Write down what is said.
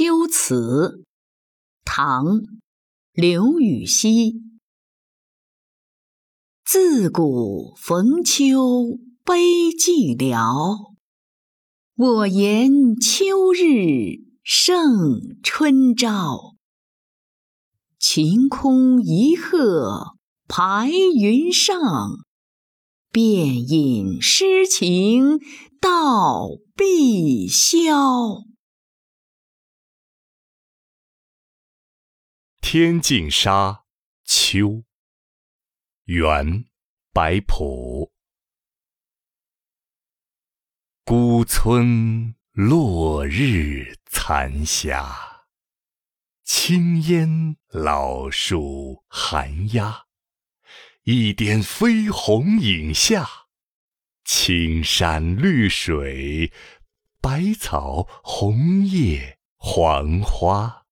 秋词，唐·刘禹锡。自古逢秋悲寂寥，我言秋日胜春朝。晴空一鹤排云上，便引诗情到碧霄。《天净沙·秋》元·白朴。孤村落日残霞，青烟老树寒鸦。一点飞红影下，青山绿水，百草红叶黄花。